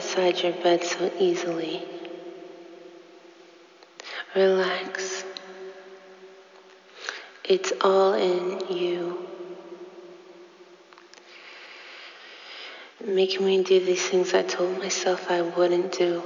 inside your bed so easily. Relax. It's all in you. Making me do these things I told myself I wouldn't do.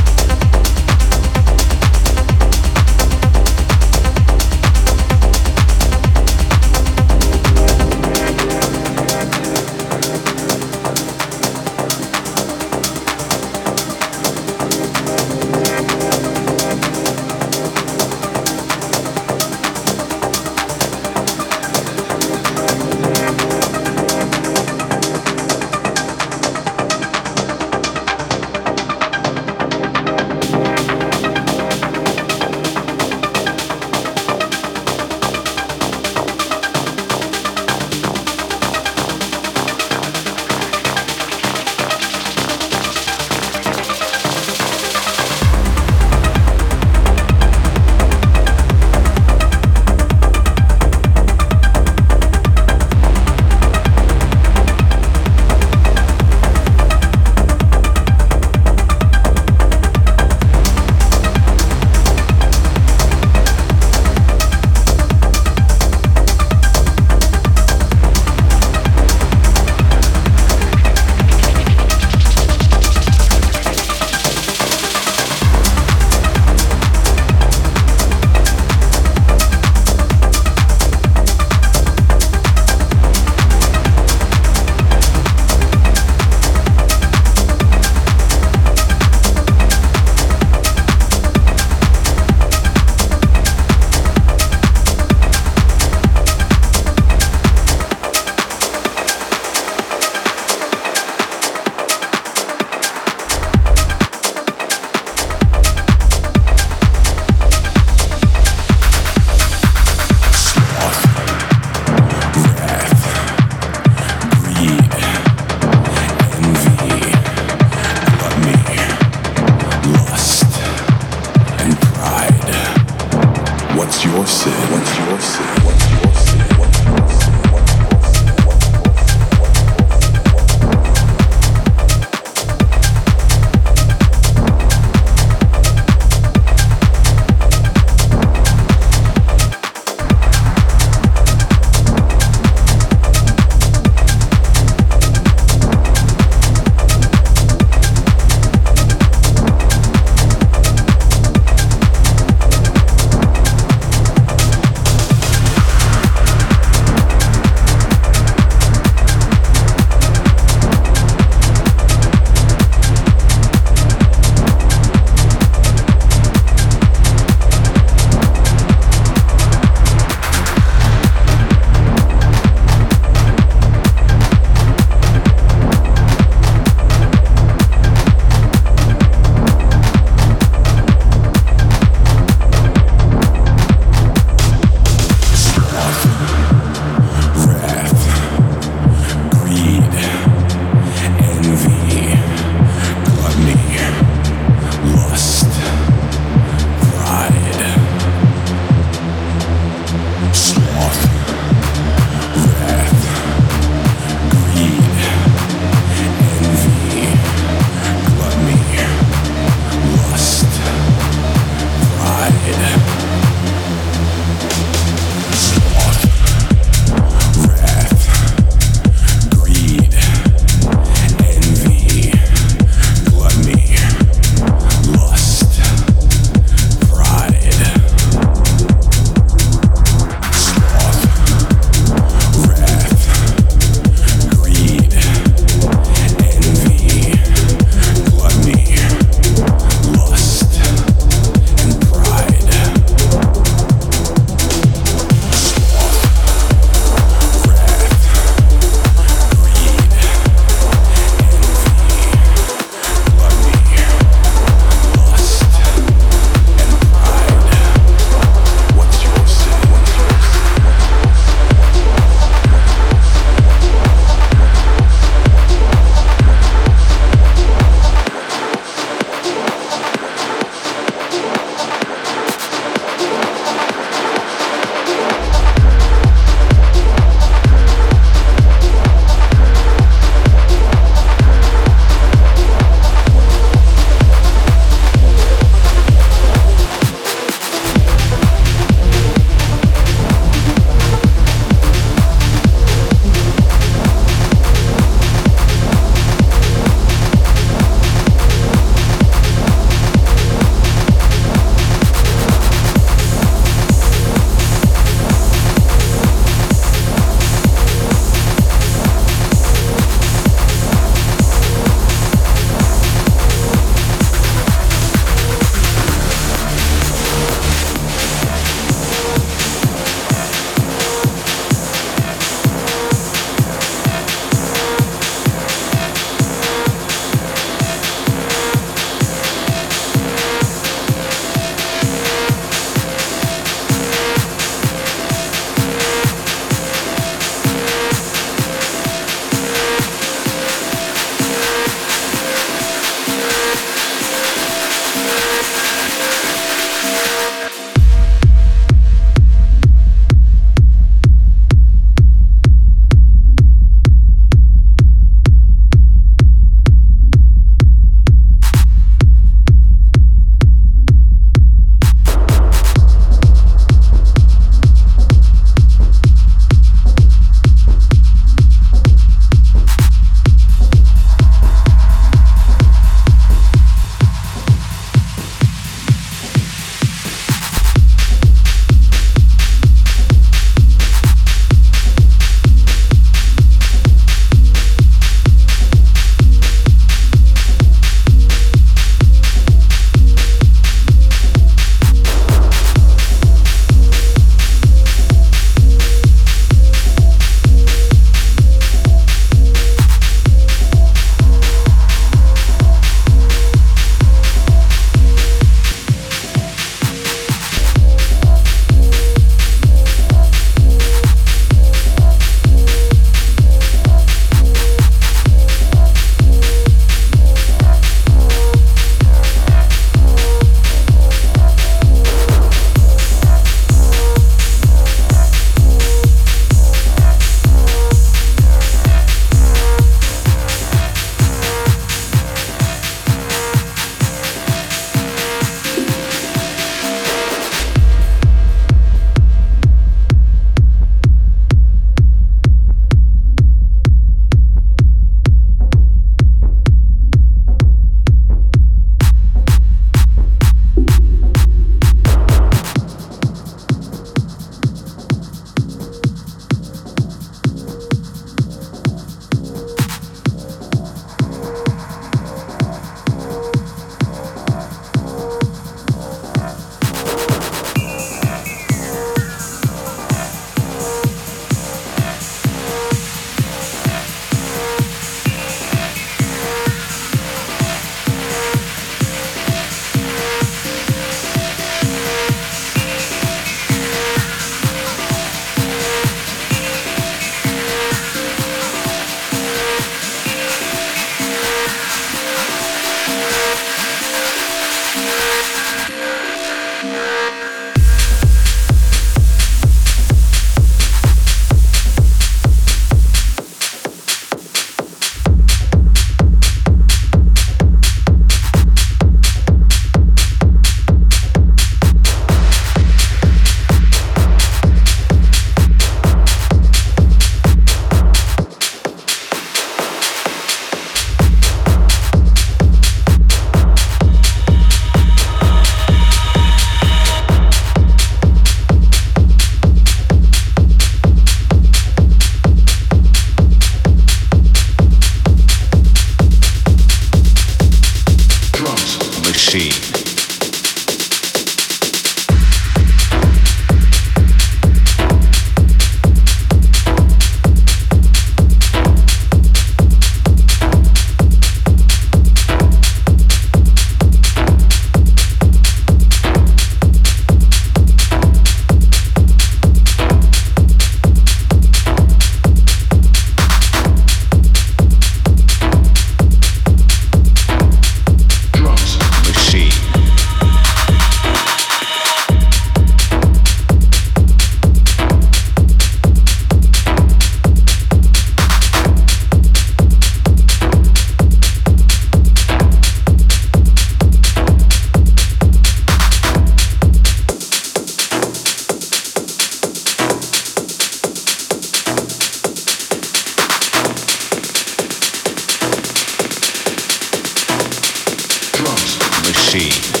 Machine.